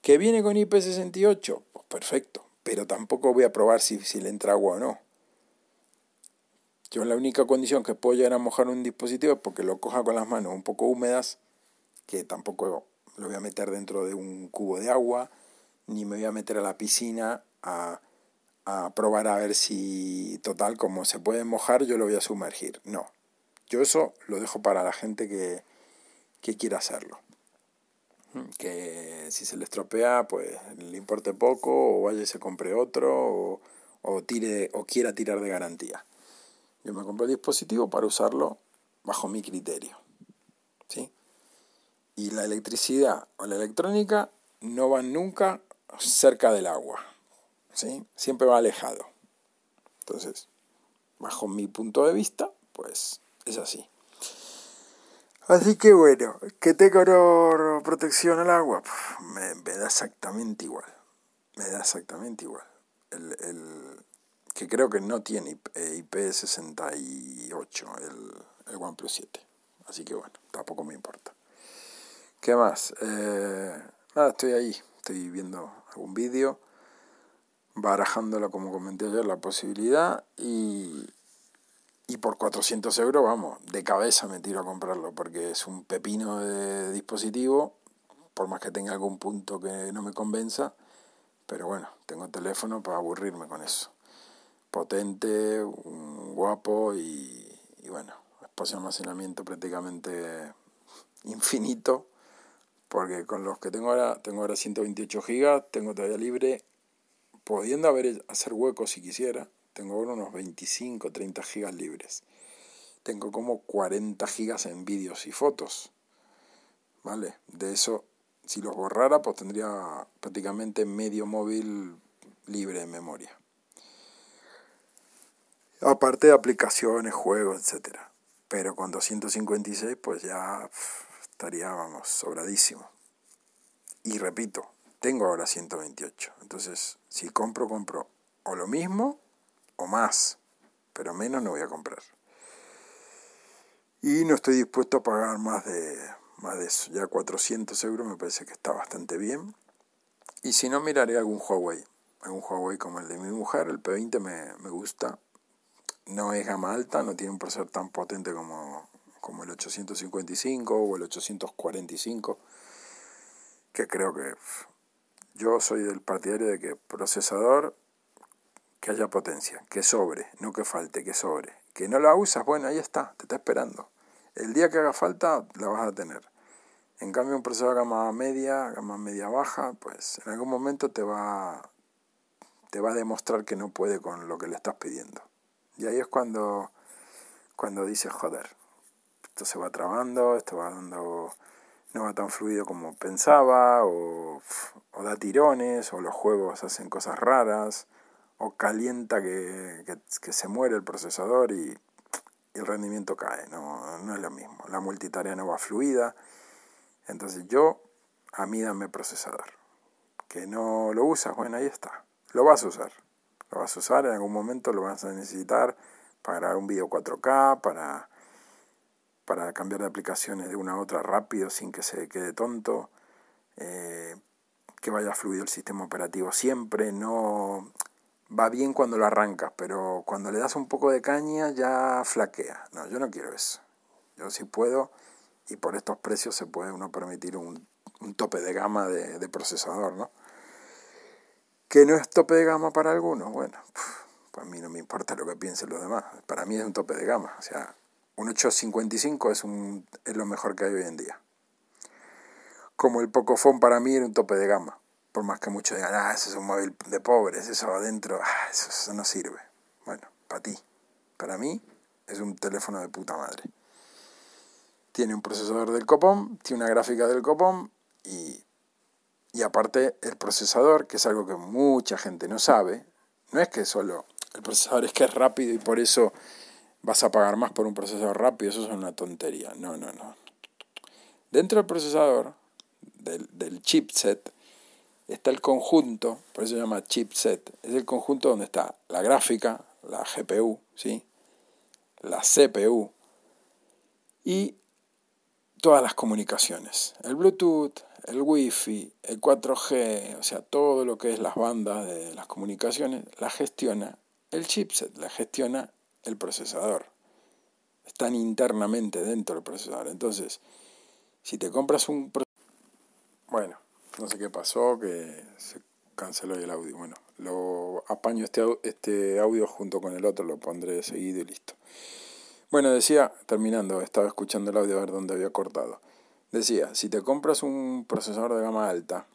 ¿Que viene con IP68? Pues perfecto, pero tampoco voy a probar si, si le entra agua o no. Yo la única condición que puedo llegar a mojar un dispositivo es porque lo coja con las manos un poco húmedas, que tampoco lo voy a meter dentro de un cubo de agua, ni me voy a meter a la piscina a, probar a ver si, total, como se puede mojar, yo lo voy a sumergir. No, yo eso lo dejo para la gente que, que quiera hacerlo. Que si se le estropea, pues le importe poco, o vaya y se compre otro, o, o, tire, o quiera tirar de garantía. Yo me compro el dispositivo para usarlo bajo mi criterio. ¿sí? Y la electricidad o la electrónica no van nunca cerca del agua, ¿sí? siempre va alejado. Entonces, bajo mi punto de vista, pues es así. Así que bueno, que tenga protección al agua, me, da exactamente igual. Me da exactamente igual. El, el, que creo que no tiene IP68 eh, el, el OnePlus 7. Así que bueno, tampoco me importa. ¿Qué más? Eh, nada, estoy ahí. Estoy viendo algún vídeo, barajándola como comenté ayer la posibilidad y, y por 400 euros, vamos, de cabeza me tiro a comprarlo porque es un pepino de dispositivo, por más que tenga algún punto que no me convenza, pero bueno, tengo teléfono para aburrirme con eso. Potente, guapo y, y bueno, espacio de almacenamiento prácticamente infinito, porque con los que tengo ahora, tengo ahora 128 gigas, tengo todavía libre, pudiendo haber, hacer huecos si quisiera, tengo ahora unos 25, 30 gigas libres. Tengo como 40 gigas en vídeos y fotos. ¿Vale? De eso, si los borrara, pues tendría prácticamente medio móvil libre de memoria. Aparte de aplicaciones, juegos, etc. Pero con 256, pues ya vamos, sobradísimo. Y repito, tengo ahora 128. Entonces, si compro, compro o lo mismo o más, pero menos no voy a comprar. Y no estoy dispuesto a pagar más de, más de eso. Ya 400 euros me parece que está bastante bien. Y si no, miraré algún Huawei. Algún Huawei como el de mi mujer. El P20 me, me gusta. No es gama alta, no tiene un procesador tan potente como, como el 855 o el 845. Que creo que yo soy del partidario de que procesador que haya potencia, que sobre, no que falte, que sobre. Que no la usas, bueno, ahí está, te está esperando. El día que haga falta, la vas a tener. En cambio, un procesador gama media, gama media baja, pues en algún momento te va, te va a demostrar que no puede con lo que le estás pidiendo. Y ahí es cuando, cuando dices, joder, esto se va trabando, esto va dando, no va tan fluido como pensaba, o, o da tirones, o los juegos hacen cosas raras o calienta que, se muere el procesador y, el rendimiento cae, no, no es lo mismo. La multitarea no va fluida. Entonces yo, a mí dame procesador. Que no lo usas, bueno, ahí está. Lo vas a usar. Lo vas a usar, en algún momento lo vas a necesitar para un video 4K, para, para cambiar de aplicaciones de una a otra rápido sin que se quede tonto. Eh, que vaya fluido el sistema operativo siempre, no va bien cuando lo arrancas, pero cuando le das un poco de caña ya flaquea. No, yo no quiero eso. Yo sí puedo, y por estos precios se puede uno permitir un, tope de gama de, procesador, ¿no? Que no es tope de gama para algunos, bueno, pues a mí no me importa lo que piensen los demás. Para mí es un tope de gama. O sea, un 855 es, un, es lo mejor que hay hoy en día. Como el Pocophone para mí era un tope de gama por más que muchos digan, ah, eso es un móvil de pobres, eso adentro, ah, eso, no sirve. Bueno, para ti. Para mí es un teléfono de puta madre. Tiene un procesador del copón, tiene una gráfica del copón y, y aparte el procesador, que es algo que mucha gente no sabe, no es que solo el procesador es que es rápido y por eso vas a pagar más por un procesador rápido, eso es una tontería. No, no, no. Dentro del procesador, del, del chipset, está el conjunto, por eso se llama chipset, es el conjunto donde está la gráfica, la GPU, ¿sí? la CPU y todas las comunicaciones, el Bluetooth, el Wi-Fi, el 4G, o sea, todo lo que es las bandas de las comunicaciones, la gestiona el chipset, la gestiona el procesador. Están internamente dentro del procesador. Entonces, si te compras un... Bueno, no sé qué pasó, que se canceló el audio. Bueno, lo apaño este, este audio junto con el otro, lo pondré seguido y listo. Bueno, decía, terminando, estaba escuchando el audio a ver dónde había cortado. Decía, si te compras un procesador de gama alta,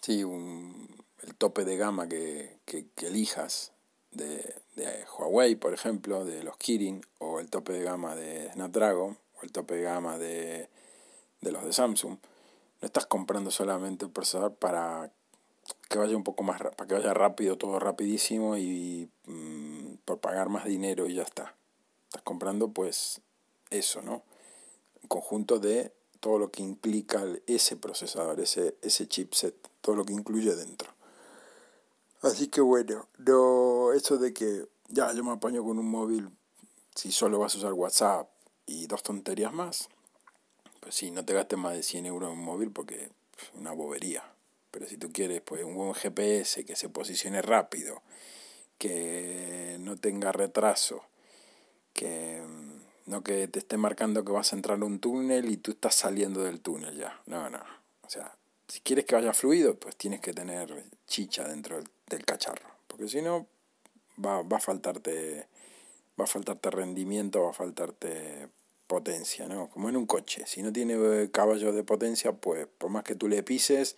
sí, un, el tope de gama que, que, elijas de, de, Huawei, por ejemplo, de los Kirin, o el tope de gama de Snapdragon, o el tope de gama de, de los de Samsung, no estás comprando solamente el procesador para que vaya un poco más para que vaya rápido, todo rapidísimo y mm, por pagar más dinero y ya está. Estás comprando pues eso, ¿no? conjunto de todo lo que implica ese procesador, ese, ese chipset, todo lo que incluye dentro. Así que bueno, no, eso de que ya yo me apaño con un móvil si solo vas a usar WhatsApp y dos tonterías más, pues sí, no te gastes más de 100 euros en un móvil porque es una bobería. Pero si tú quieres pues un buen GPS que se posicione rápido, que no tenga retraso, que mm, no que te esté marcando que vas a entrar a un túnel y tú estás saliendo del túnel ya. No, no. O sea, si quieres que vaya fluido, pues tienes que tener chicha dentro del, cacharro. Porque si no, va, va, a faltarte, va a faltarte rendimiento, va a faltarte potencia, ¿no? Como en un coche. Si no tiene eh, caballos de potencia, pues por más que tú le pises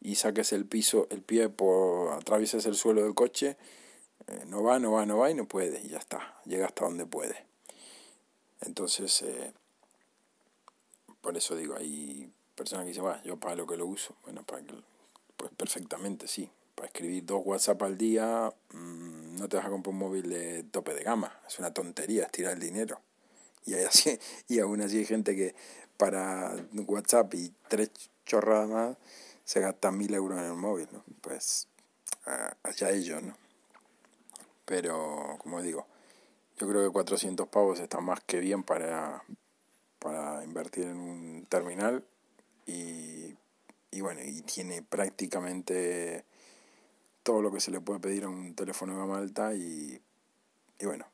y saques el piso, el pie, por atravieses el suelo del coche, eh, no va, no va, no va y no puede, y ya está, llega hasta donde puede. Entonces, eh, por eso digo, hay personas que dicen, va, yo para lo que lo uso, bueno, para que, pues perfectamente, sí. Para escribir dos WhatsApp al día, mm, no te vas a comprar un móvil de tope de gama, es una tontería, es tirar el dinero. Y, así, (laughs) y aún así hay gente que para WhatsApp y tres chorradas más se gasta mil euros en el móvil, ¿no? Pues allá ellos, ¿no? Pero, como digo, yo creo que 400 pavos está más que bien para, para invertir en un terminal y, y bueno, y tiene prácticamente todo lo que se le puede pedir a un teléfono de gama alta y, y bueno,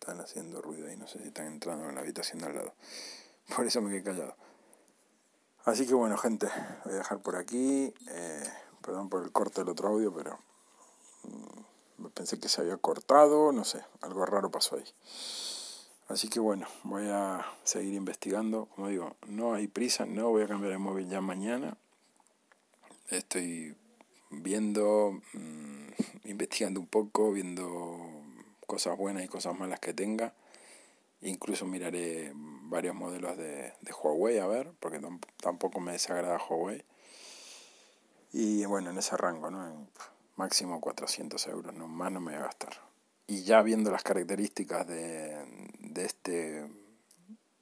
están haciendo ruido ahí, no sé si están entrando en la habitación de al lado. (laughs) Por eso me quedé callado. Así que bueno, gente, voy a dejar por aquí. Eh, perdón por el corte del otro audio, pero mm, pensé que se había cortado, no sé, algo raro pasó ahí. Así que bueno, voy a seguir investigando. Como digo, no hay prisa, no voy a cambiar el móvil ya mañana. Estoy viendo, mm, investigando un poco, viendo cosas buenas y cosas malas que tenga. Incluso miraré varios modelos de, de Huawei a ver, porque tampoco me desagrada Huawei. Y bueno, en ese rango, ¿no? En máximo 400 euros, no más no me voy a gastar. Y ya viendo las características de, de este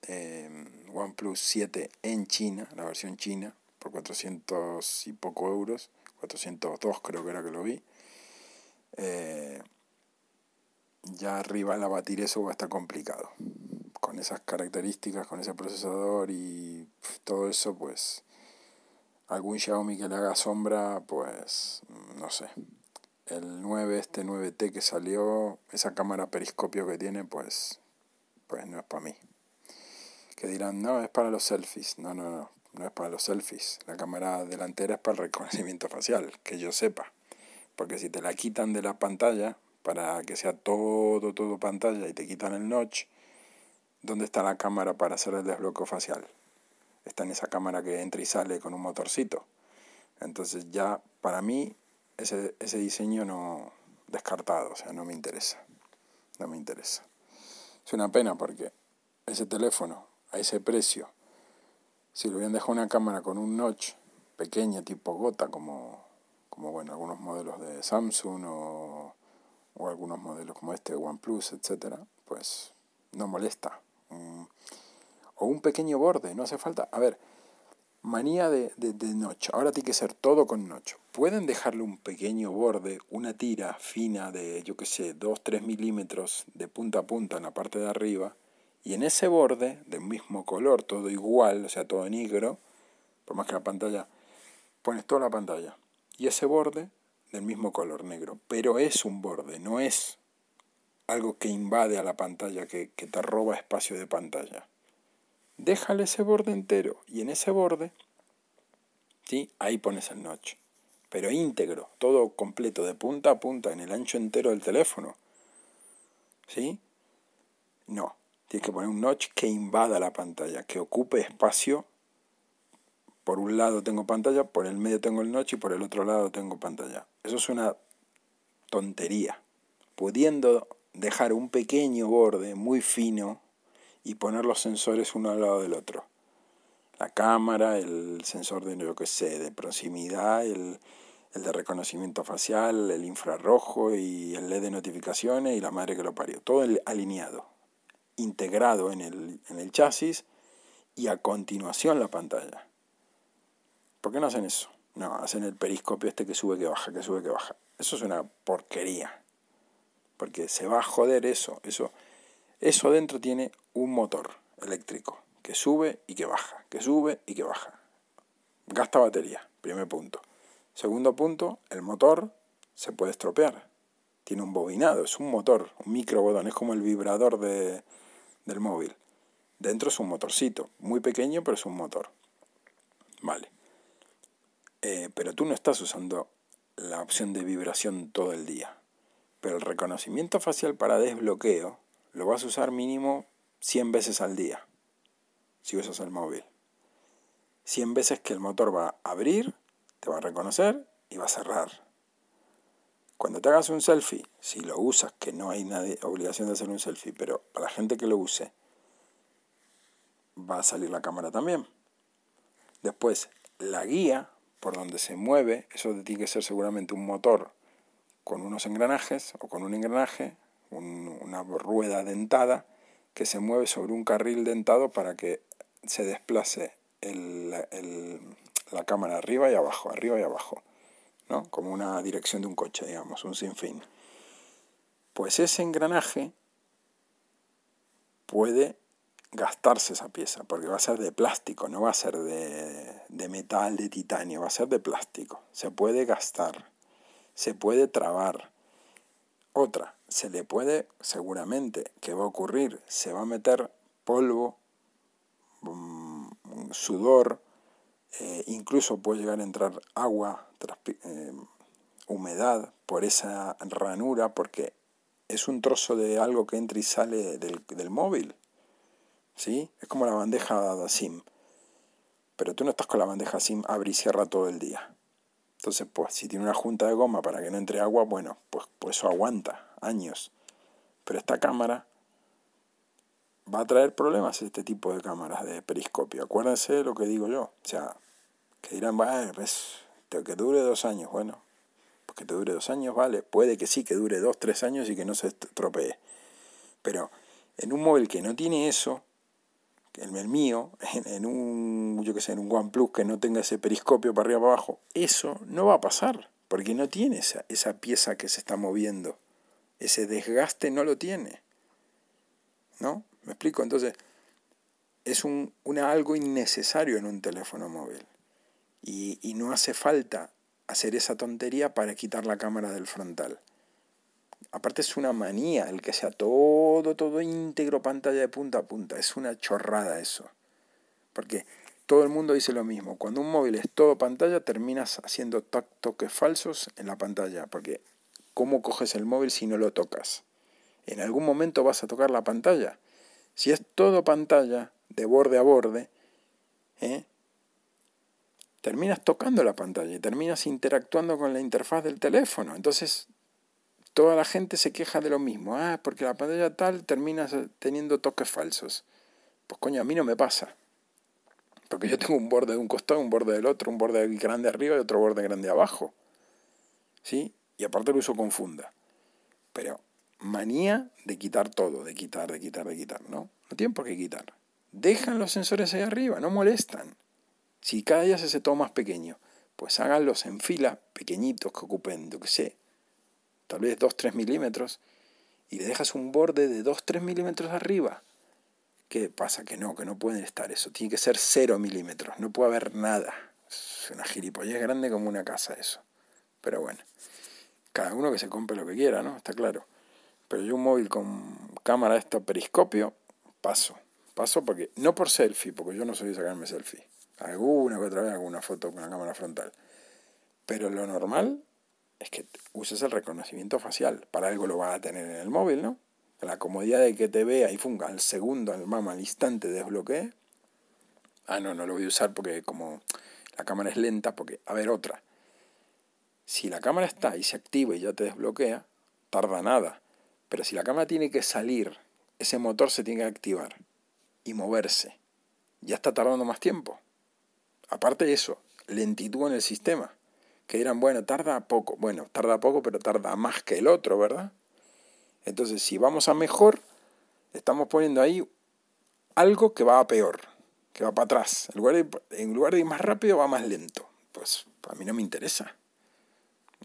eh, OnePlus 7 en China, la versión china, por 400 y poco euros, 402 creo que era que lo vi, eh, ya arriba al abatir eso va a estar complicado. Con esas características, con ese procesador y todo eso, pues algún Xiaomi que le haga sombra, pues no sé. El 9, este 9T que salió, esa cámara periscopio que tiene, pues, pues no es para mí. Que dirán, no, es para los selfies. No, no, no, no es para los selfies. La cámara delantera es para el reconocimiento facial, que yo sepa. Porque si te la quitan de la pantalla, para que sea todo, todo pantalla y te quitan el notch, ¿dónde está la cámara para hacer el desbloqueo facial? Está en esa cámara que entra y sale con un motorcito. Entonces ya para mí ese, ese diseño no descartado, o sea, no me interesa. No me interesa. Es una pena porque ese teléfono a ese precio, si lo hubieran dejado una cámara con un notch pequeña tipo gota como, como bueno, algunos modelos de Samsung o o algunos modelos como este OnePlus, etcétera, pues no molesta. o un pequeño borde, no hace falta. A ver, manía de, de. Ahora tiene que ser todo con notch. Pueden dejarle un pequeño borde, una tira fina de, yo qué sé, 2-3 milímetros de punta a punta en la parte de arriba. Y en ese borde, del mismo color, todo igual, o sea, todo negro, por más que la pantalla, pones toda la pantalla. Y ese borde del mismo color negro, pero es un borde, no es algo que invade a la pantalla, que, te roba espacio de pantalla. Déjale ese borde entero y en ese borde, ¿sí? ahí pones el notch, pero íntegro, todo completo, de punta a punta, en el ancho entero del teléfono. ¿Sí? No, tienes que poner un notch que invada la pantalla, que ocupe espacio por un lado tengo pantalla, por el medio tengo el notch y por el otro lado tengo pantalla. Eso es una tontería. Pudiendo dejar un pequeño borde muy fino y poner los sensores uno al lado del otro. La cámara, el sensor de, lo que sé, de proximidad, el, el de reconocimiento facial, el infrarrojo y el LED de notificaciones y la madre que lo parió. Todo alineado. integrado en el, en el chasis y a continuación la pantalla. ¿Por qué no hacen eso? No, hacen el periscopio este que sube, que baja, que sube, que baja. Eso es una porquería. Porque se va a joder eso. Eso, eso dentro tiene un motor eléctrico que sube y que baja, que sube y que baja. Gasta batería, primer punto. Segundo punto, el motor se puede estropear. Tiene un bobinado, es un motor, un microbodón, es como el vibrador de, del móvil. Dentro es un motorcito, muy pequeño, pero es un motor. Vale. Eh, pero tú no estás usando la opción de vibración todo el día. Pero el reconocimiento facial para desbloqueo lo vas a usar mínimo 100 veces al día, si usas el móvil. 100 veces que el motor va a abrir, te va a reconocer y va a cerrar. Cuando te hagas un selfie, si lo usas, que no hay nadie, obligación de hacer un selfie, pero para la gente que lo use, va a salir la cámara también. Después, la guía por donde se mueve, eso tiene que ser seguramente un motor con unos engranajes o con un engranaje, una rueda dentada que se mueve sobre un carril dentado para que se desplace la cámara arriba y abajo, arriba y abajo, ¿no? como una dirección de un coche, digamos, un sinfín. Pues ese engranaje puede gastarse esa pieza, porque va a ser de plástico, no va a ser de, de, metal, de titanio, va a ser de plástico. Se puede gastar, se puede trabar. Otra, se le puede, seguramente, ¿qué va a ocurrir? Se va a meter polvo, mm, sudor, eh, incluso puede llegar a entrar agua, eh, humedad por esa ranura, porque es un trozo de algo que entra y sale del, del móvil ¿sí? Es como la bandeja SIM. Pero tú no estás con la bandeja SIM abre y cierra todo el día. Entonces, pues, si tiene una junta de goma para que no entre agua, bueno, pues, pues eso aguanta años. Pero esta cámara va a traer problemas este tipo de cámaras de periscopio. Acuérdense de lo que digo yo. O sea, que dirán, bueno, pues, que dure dos años. Bueno, pues que te dure dos años, vale. Puede que sí, que dure dos, tres años y que no se estropee. Pero en un móvil que no tiene eso, el mío, en, un, yo que sé, en un OnePlus que no tenga ese periscopio para arriba para abajo, eso no va a pasar, porque no tiene esa, esa pieza que se está moviendo. Ese desgaste no lo tiene. ¿No? ¿Me explico? Entonces, es un, una, algo innecesario en un teléfono móvil. Y, y no hace falta hacer esa tontería para quitar la cámara del frontal. Aparte es una manía el que sea todo, todo íntegro, pantalla de punta a punta. Es una chorrada eso. Porque todo el mundo dice lo mismo. Cuando un móvil es todo pantalla, terminas haciendo toques falsos en la pantalla. Porque ¿cómo coges el móvil si no lo tocas? En algún momento vas a tocar la pantalla. Si es todo pantalla, de borde a borde, ¿eh? terminas tocando la pantalla y terminas interactuando con la interfaz del teléfono. Entonces toda la gente se queja de lo mismo. Ah, porque la pantalla tal termina teniendo toques falsos. Pues coño, a mí no me pasa. Porque yo tengo un borde de un costado, un borde del otro, un borde grande arriba y otro borde grande abajo. ¿Sí? Y aparte lo uso con funda. Pero manía de quitar todo, de quitar, de quitar, de quitar, ¿no? No tienen por qué quitar. Dejan los sensores ahí arriba, no molestan. Si cada día se hace todo más pequeño, pues háganlos en fila, pequeñitos, que ocupen, yo qué sé, tal vez 2-3 milímetros, y le dejas un borde de 2-3 milímetros arriba. ¿Qué pasa? Que no, que no puede estar eso. Tiene que ser 0 milímetros, no puede haber nada. Es una gilipollez grande como una casa eso. Pero bueno, cada uno que se compre lo que quiera, ¿no? Está claro. Pero yo un móvil con cámara esto periscopio, paso. Paso porque, no por selfie, porque yo no soy de sacarme selfie. Alguna que otra vez alguna foto con la cámara frontal. Pero lo normal es que uses el reconocimiento facial. Para algo lo vas a tener en el móvil, ¿no? La comodidad de que te vea y funga al segundo, al mama, al instante desbloquee. Ah, no, no lo voy a usar porque como la cámara es lenta, porque, a ver, otra. Si la cámara está y se activa y ya te desbloquea, tarda nada. Pero si la cámara tiene que salir, ese motor se tiene que activar y moverse. Ya está tardando más tiempo. Aparte de eso, lentitud en el sistema que dirán, bueno, tarda poco. Bueno, tarda poco, pero tarda más que el otro, ¿verdad? Entonces, si vamos a mejor, Estamos poniendo ahí algo que va a peor, que va para atrás. En lugar, de, en lugar de ir más rápido, va más lento. Pues a mí no me interesa.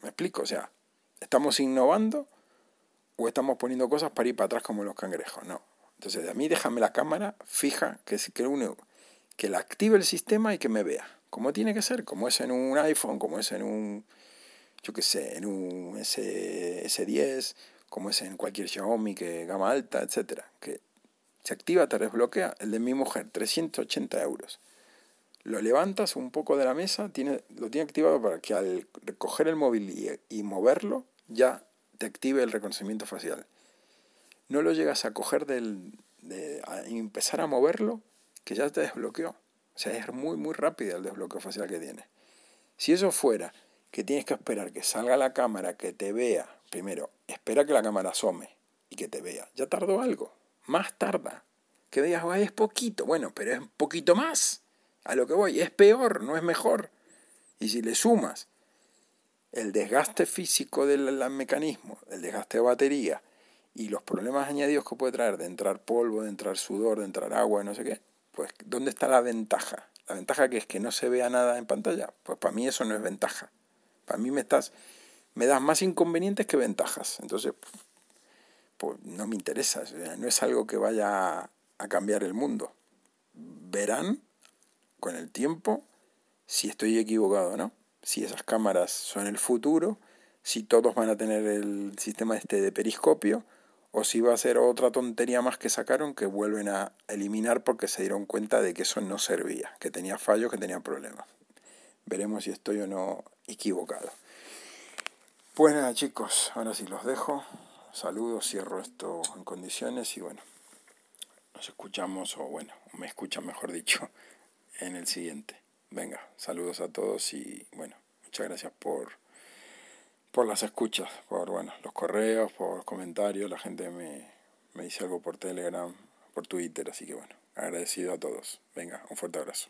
¿Me explico? O sea, ¿estamos innovando o estamos poniendo cosas para ir para atrás como los cangrejos? No. Entonces, a mí déjame la cámara fija, que, que, uno, que la active el sistema y que me vea. Como tiene que ser, como es en un iPhone, como es en un, yo qué sé, en un S, S10, como es en cualquier Xiaomi, que gama alta, etcétera, que se activa, te desbloquea, el de mi mujer, 380 euros. Lo levantas un poco de la mesa, tiene, lo tiene activado para que al recoger el móvil y, moverlo, ya te active el reconocimiento facial. No lo llegas a coger del, de, a empezar a moverlo, que ya te desbloqueó. O sea, es muy, muy rápido el desbloqueo facial que tiene. Si eso fuera que tienes que esperar que salga la cámara, que te vea, primero, espera que la cámara asome y que te vea. Ya tardó algo, más tarda. Que digas, es poquito, bueno, pero es un poquito más. A lo que voy, es peor, no es mejor. Y si le sumas el desgaste físico del mecanismo, el desgaste de batería y los problemas añadidos que puede traer de entrar polvo, de entrar sudor, de entrar agua, no sé qué, pues ¿dónde está la ventaja? La ventaja que es que no se vea nada en pantalla. Pues para mí eso no es ventaja. Para mí me estás me das más inconvenientes que ventajas. Entonces, pues no me interesa, no es algo que vaya a cambiar el mundo. Verán con el tiempo si estoy equivocado o no, si esas cámaras son el futuro, si todos van a tener el sistema este de periscopio, o si va a ser otra tontería más que sacaron que vuelven a eliminar porque se dieron cuenta de que eso no servía, que tenía fallos, que tenía problemas. Veremos si estoy o no equivocado. Pues nada chicos, ahora sí los dejo. Saludos, cierro esto en condiciones y bueno, nos escuchamos o bueno, me escuchan mejor dicho en el siguiente. Venga, saludos a todos y bueno, muchas gracias por, por las escuchas, por bueno, los correos, por los comentarios, la gente me, me dice algo por Telegram, por Twitter, así que bueno, agradecido a todos. Venga, un fuerte abrazo.